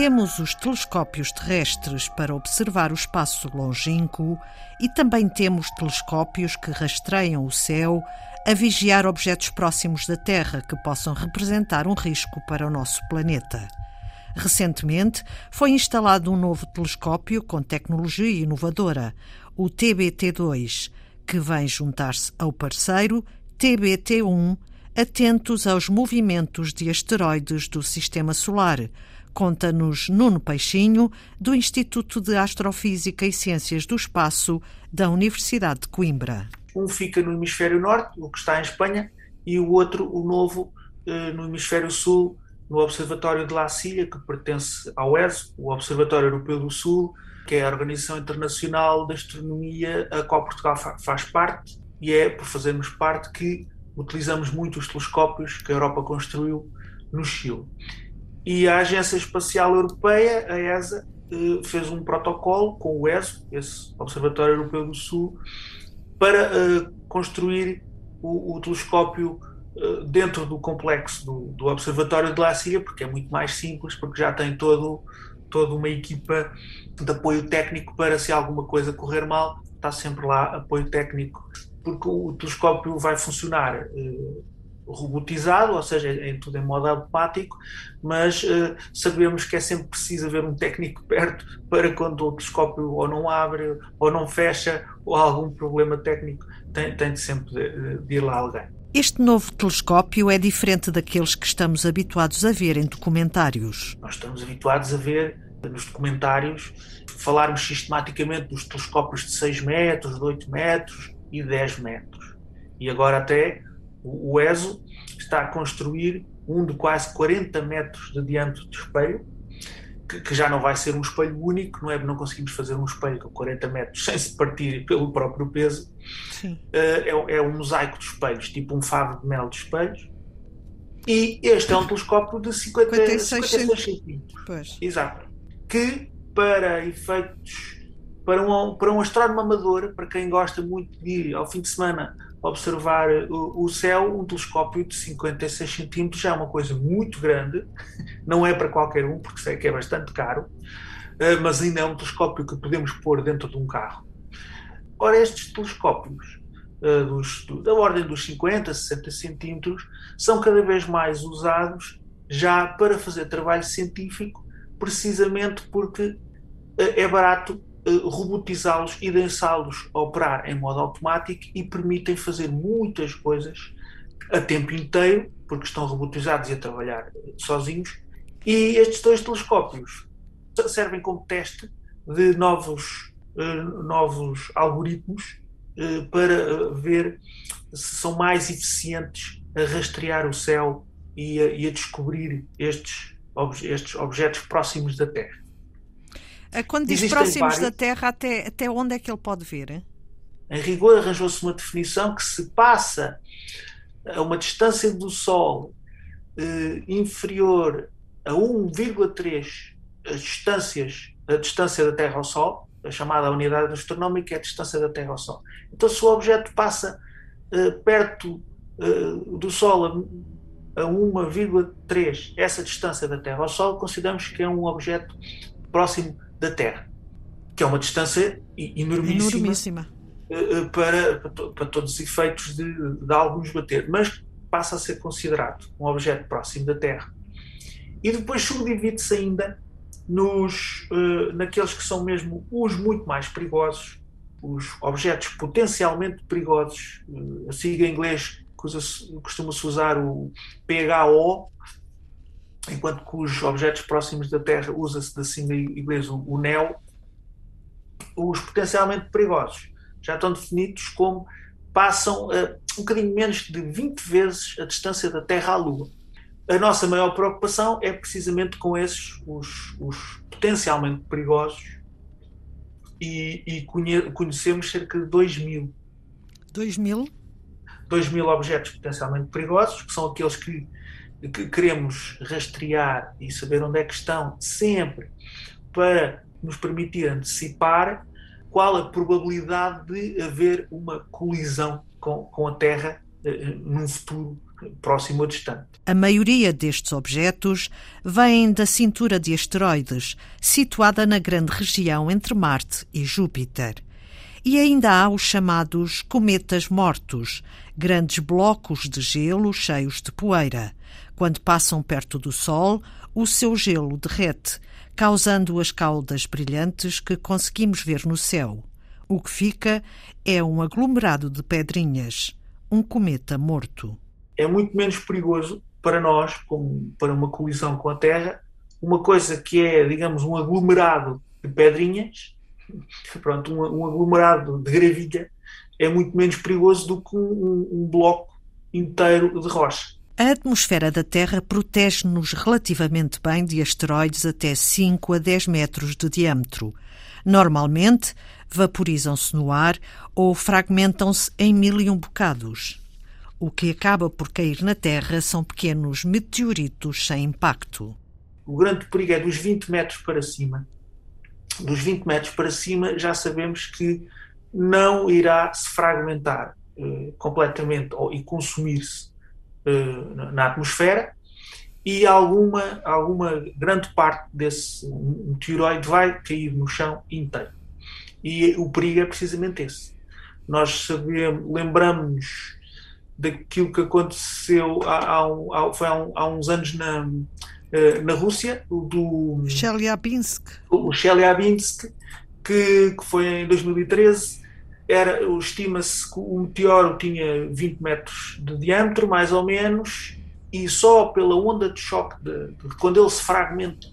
Temos os telescópios terrestres para observar o espaço longínquo e também temos telescópios que rastreiam o céu a vigiar objetos próximos da Terra que possam representar um risco para o nosso planeta. Recentemente foi instalado um novo telescópio com tecnologia inovadora, o TBT-2, que vem juntar-se ao parceiro TBT-1, atentos aos movimentos de asteroides do Sistema Solar. Conta-nos Nuno Peixinho, do Instituto de Astrofísica e Ciências do Espaço da Universidade de Coimbra. Um fica no hemisfério norte, o que está em Espanha, e o outro, o novo, eh, no hemisfério sul, no Observatório de La Silla, que pertence ao ESO, o Observatório Europeu do Sul, que é a Organização Internacional de Astronomia, a qual Portugal faz parte, e é por fazermos parte que utilizamos muito os telescópios que a Europa construiu no Chile. E a Agência Espacial Europeia, a ESA, eh, fez um protocolo com o ESO, esse Observatório Europeu do Sul, para uh, construir o, o telescópio uh, dentro do complexo do, do, Observatório de La Silla, porque é muito mais simples, porque já tem todo, toda uma equipa de apoio técnico para se alguma coisa correr mal, está sempre lá apoio técnico, porque o telescópio vai funcionar robotizado, ou seja, em tudo em modo automático, mas uh, sabemos que é sempre preciso haver um técnico perto para quando o telescópio ou não abre, ou não fecha, ou há algum problema técnico, tem, tem de sempre de, de ir lá alguém. Este novo telescópio é diferente daqueles que estamos habituados a ver em documentários. Nós estamos habituados a ver nos documentários falarmos sistematicamente dos telescópios de 6 metros, de 8 metros e 10 metros. E agora até o ESO está a construir um de quase 40 metros de diâmetro de espelho, que, que, já não vai ser um espelho único, não é? Não conseguimos fazer um espelho com 40 metros sem se partir pelo próprio peso. Uh, é, é, um mosaico de espelhos, tipo um favo de mel de espelhos. E este é um telescópio de 50, 56, 56 centímetros. Exato. Que, para efeitos. Para um, para um astrónomo amador, para quem gosta muito de ir ao fim de semana observar o, o, céu, um telescópio de 56 centímetros já é uma coisa muito grande, não é para qualquer um, porque sei que é bastante caro, eh, mas ainda é um telescópio que podemos pôr dentro de um carro. Ora, estes telescópios eh, dos, da ordem dos 50, 60 centímetros são cada vez mais usados já para fazer trabalho científico, precisamente porque é barato robotizá-los e deixá-los operar em modo automático e permitem fazer muitas coisas a tempo inteiro, porque estão robotizados e a trabalhar sozinhos. E estes dois telescópios servem como teste de novos, uh, novos algoritmos para ver se são mais eficientes a rastrear o céu e a, e a descobrir estes, estes objetos próximos da Terra. Quando diz Existem próximos vários... da Terra, até, até onde é que ele pode? Hein? Em rigor, arranjou-se uma definição que se passa a uma distância do Sol eh, inferior a 1,3 as distâncias, a distância da Terra ao Sol, a chamada unidade astronómica é a distância da Terra ao Sol. Então, se o objeto passa eh, perto eh, do Sol a, a 1,3 essa distância da Terra ao Sol, consideramos que é um objeto próximo da Terra, que é uma distância enormíssima, enormíssima. Eh, eh, para, para, todos os efeitos de, de alguns bater, mas passa a ser considerado um objeto próximo da Terra. E depois subdivide-se ainda nos, uh, naqueles que são mesmo os muito mais perigosos, os objetos potencialmente perigosos. A sigla em inglês costuma-se usar o PHO, enquanto que os objetos próximos da Terra usa-se da sigla inglesa o NEO, os potencialmente perigosos já estão definidos como passam uh, um bocadinho menos de 20 vezes a distância da Terra à Lua. A nossa maior preocupação é precisamente com esses, os, os potencialmente perigosos, e, e conhe, conhecemos cerca de 2 mil. 2 mil? 2 mil objetos potencialmente perigosos, que são aqueles que que queremos rastrear e saber onde é que estão sempre para nos permitir antecipar qual a probabilidade de haver uma colisão com, com a Terra uh, num futuro próximo ou distante. A maioria destes objetos vêm da cintura de asteroides, situada na grande região entre Marte e Júpiter. E ainda há os chamados cometas mortos, grandes blocos de gelo cheios de poeira. Quando passam perto do Sol, o seu gelo derrete, causando as caudas brilhantes que conseguimos ver no céu. O que fica é um aglomerado de pedrinhas, um cometa morto. É muito menos perigoso para nós, como para uma colisão com a Terra, uma coisa que é, digamos, um aglomerado de pedrinhas, pronto, um, um aglomerado de gravilha, é muito menos perigoso do que um, um bloco inteiro de rocha. A atmosfera da Terra protege-nos relativamente bem de asteroides até 5 a 10 metros de diâmetro. Normalmente, vaporizam-se no ar ou fragmentam-se em mil e um bocados. O que acaba por cair na Terra são pequenos meteoritos sem impacto. O grande perigo é dos 20 metros para cima. Dos 20 metros para cima já sabemos que não irá se fragmentar eh, completamente ou, e consumir-se na atmosfera e alguma, alguma grande parte desse meteoroide vai cair no chão inteiro. E o perigo é precisamente esse. Nós sabemos, lembramos daquilo que aconteceu há, há, foi há, há uns anos na, eh, na Rússia, do Chelyabinsk. O Chelyabinsk, que, que foi em 2013. Era, estima-se que o meteoro tinha 20 metros de diâmetro, mais ou menos, e só pela onda de choque, de, de quando ele se fragmenta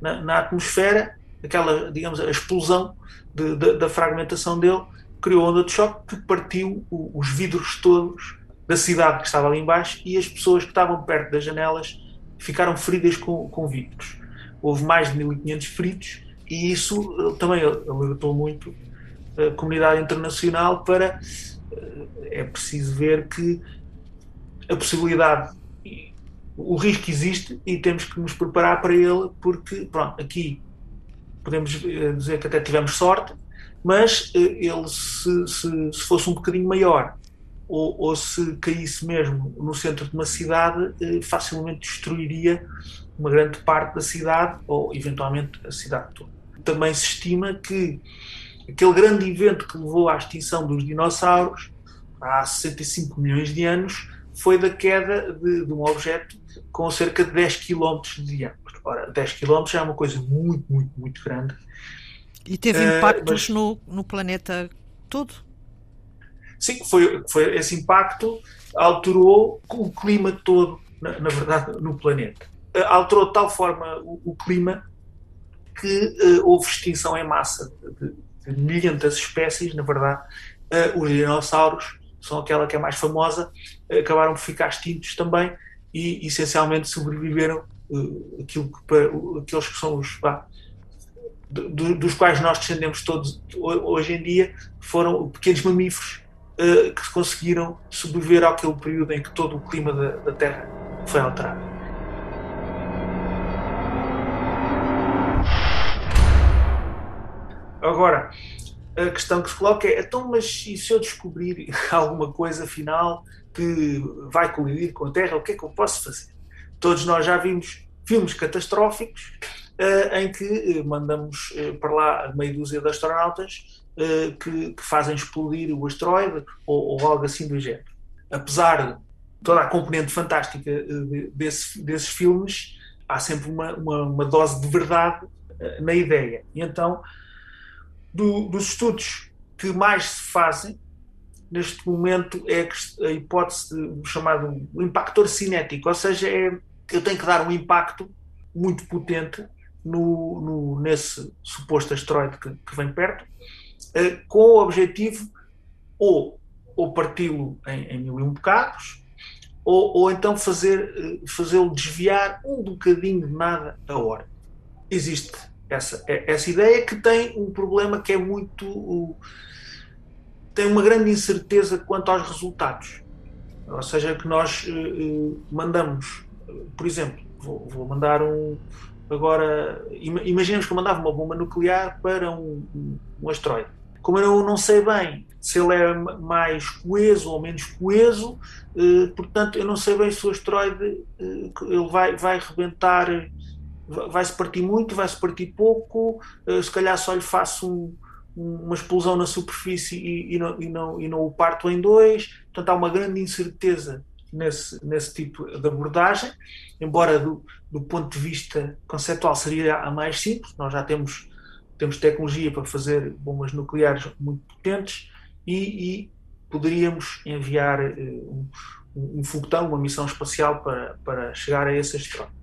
na, na, atmosfera, aquela, digamos, a explosão de, de, da fragmentação dele, criou onda de choque que partiu o, os vidros todos da cidade que estava ali embaixo e as pessoas que estavam perto das janelas ficaram feridas com, com vidros. Houve mais de 1500 feridos e isso também alertou muito a comunidade internacional para eh, é preciso ver que a possibilidade o risco existe e temos que nos preparar para ele porque pronto, aqui podemos eh, dizer que até tivemos sorte mas eh, ele se, se, se fosse um bocadinho maior ou, ou, se caísse mesmo no centro de uma cidade facilmente destruiria uma grande parte da cidade ou eventualmente a cidade toda. Também se estima que aquele grande evento que levou à extinção dos dinossauros há 65 milhões de anos foi da queda de, de um objeto com cerca de 10 km de diâmetro. Ora, 10 km é uma coisa muito, muito, muito grande. E teve uh, impactos mas, no, no planeta todo? Sim, foi, foi esse impacto alterou o clima todo, na, na verdade, no planeta. Uh, alterou de tal forma o, o clima que uh, houve extinção em massa de milhentas espécies, na verdade, uh, os dinossauros são aquela que é mais famosa, uh, acabaram por ficar extintos também e essencialmente sobreviveram uh, aquilo que, para, aqueles que são os do, dos quais nós descendemos todos hoje em dia foram pequenos mamíferos que conseguiram sobreviver àquele período em que todo o clima da, da Terra foi alterado. Agora, a questão que se coloca é: então, mas e se eu descobrir alguma coisa final que vai colidir com a Terra, o que é que eu posso fazer? Todos nós já vimos filmes catastróficos uh, em que uh, mandamos uh, para lá meia dúzia de astronautas que, que, fazem explodir o asteroide ou, ou, algo assim do género. Apesar de toda a componente fantástica desse, desses filmes, há sempre uma, uma, uma dose de verdade na ideia. E então do, dos estudos que mais se fazem neste momento é a hipótese do chamado impactor cinético, ou seja, é, eu tenho que dar um impacto muito potente no, no nesse suposto asteroide que, que vem perto, eh, com o objetivo ou, ou parti-lo em, em mil e um bocados, ou, ou então fazer, eh, fazê-lo desviar um bocadinho de nada a hora. Existe essa, é, essa ideia que tem um problema que é muito. tem uma grande incerteza quanto aos resultados. Ou seja, que nós uh, mandamos, por exemplo, vou, vou, mandar um. Agora, imaginemos que eu mandava uma bomba nuclear para um, um, um asteroide. Como eu não sei bem se ele é mais coeso ou menos coeso, eh, portanto, eu não sei bem se o asteroide eh, ele vai, vai rebentar, vai se partir muito, vai se partir pouco, eh, se calhar só lhe faço um, uma explosão na superfície e, e, não, e, não, e não o parto em dois. Portanto, há uma grande incerteza nesse, nesse tipo de abordagem, embora do, do ponto de vista conceptual seria a mais simples, nós já temos, temos tecnologia para fazer bombas nucleares muito potentes e, e poderíamos enviar uh, um, um foguetão, uma missão espacial para, para chegar a esse asteroide.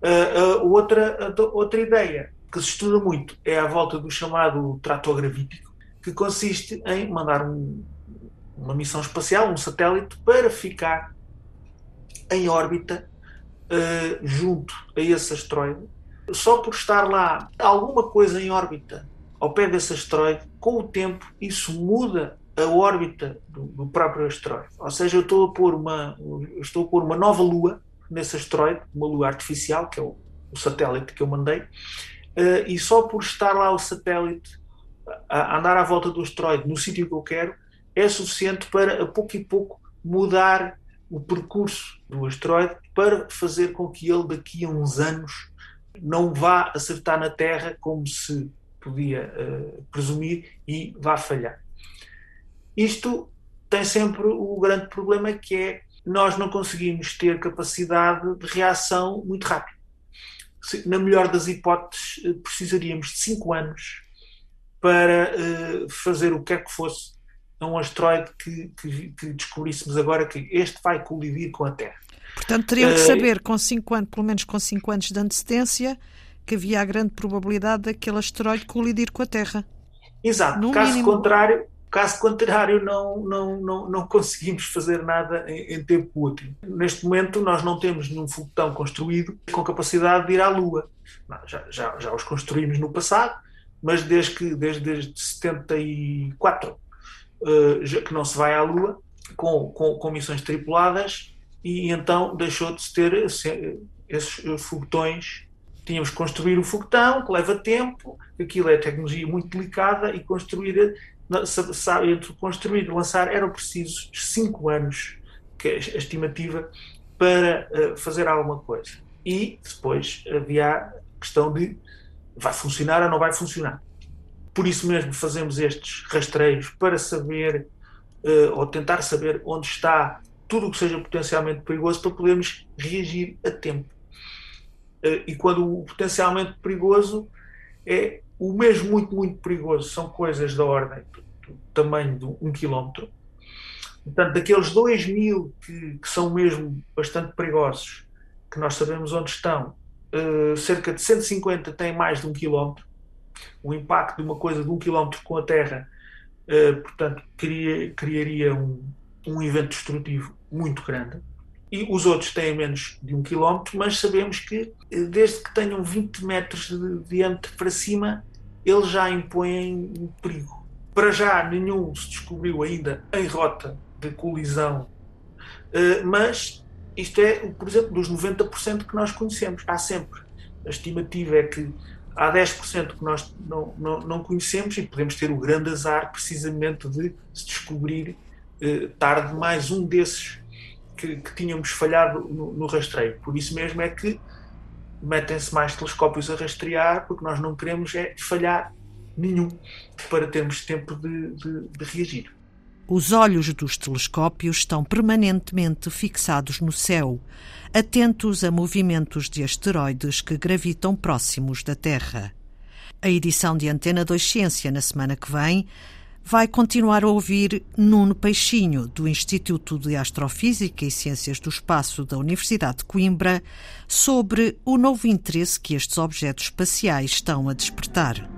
Uh, uh, outra, outra ideia que se estuda muito é a volta do chamado trator gravítico, que consiste em mandar um, uma missão espacial, um satélite, para ficar em órbita uh, junto a esse asteroide. Só por estar lá alguma coisa em órbita ao pé desse asteroide, com o tempo isso muda a órbita do, do próprio asteroide. Ou seja, eu estou a pôr uma, estou a pôr uma nova lua nesse asteroide, uma lua artificial, que é o, o satélite que eu mandei, uh, e só por estar lá o satélite a, a andar à volta do asteroide no sítio que eu quero, é suficiente para a pouco e pouco mudar o percurso do asteroide para fazer com que ele daqui a uns anos não vá acertar na Terra como se podia uh, presumir e vá falhar. Isto tem sempre o grande problema que é nós não conseguimos ter capacidade de reação muito rápida. Na melhor das hipóteses, eh, precisaríamos de 5 anos para uh, fazer o que quer que fosse a um asteroide que, que, que, descobríssemos agora que este vai colidir com a Terra. Portanto, teriam que eh, saber com cinco anos, pelo menos com 5 anos de antecedência, que havia a grande probabilidade daquele asteroide colidir com a Terra. Exato. No caso mínimo... contrário, Caso contrário, não, não, não, não conseguimos fazer nada em, em, tempo útil. Neste momento, nós não temos nenhum foguetão construído com capacidade de ir à Lua. Não, já, já, já os construímos no passado, mas desde, que, desde, desde 74 uh, já, que não se vai à Lua com, com, com missões tripuladas e então deixou de se ter esses foguetões tínhamos que construir o foguetão, que leva tempo, aquilo é tecnologia muito delicada e construir sabe, entre construir e lançar eram precisos 5 anos, que é a estimativa, para uh, fazer alguma coisa. E depois havia a questão de vai funcionar ou não vai funcionar. Por isso mesmo fazemos estes rastreios para saber uh, ou tentar saber onde está tudo o que seja potencialmente perigoso para podermos reagir a tempo. Uh, e quando o potencialmente perigoso é o mesmo muito, muito perigoso são coisas da ordem do, do tamanho de um quilómetro. Portanto, daqueles 2 mil que, que, são mesmo bastante perigosos, que nós sabemos onde estão, uh, cerca de 150 têm mais de um quilómetro. O impacto de uma coisa de um quilómetro com a Terra, uh, portanto, cria, criaria um, um evento destrutivo muito grande e os outros têm menos de um quilómetro, mas sabemos que eh, desde que tenham 20 metros de diâmetro para cima, eles já impõem um perigo. Para já, nenhum se descobriu ainda em rota de colisão, eh, mas isto é, por exemplo, dos 90% que nós conhecemos. Há sempre. A estimativa é que há 10% que nós não, não, não, conhecemos e podemos ter o grande azar precisamente de se descobrir eh, tarde mais um desses que, que tínhamos falhado no, no, rastreio. Por isso mesmo é que metem-se mais telescópios a rastrear, porque nós não queremos é falhar nenhum para termos tempo de, de, de reagir. Os olhos dos telescópios estão permanentemente fixados no céu, atentos a movimentos de asteroides que gravitam próximos da Terra. A edição de Antena 2 Ciência na semana que vem vai continuar a ouvir Nuno Peixinho, do Instituto de Astrofísica e Ciências do Espaço da Universidade de Coimbra, sobre o novo interesse que estes objetos espaciais estão a despertar.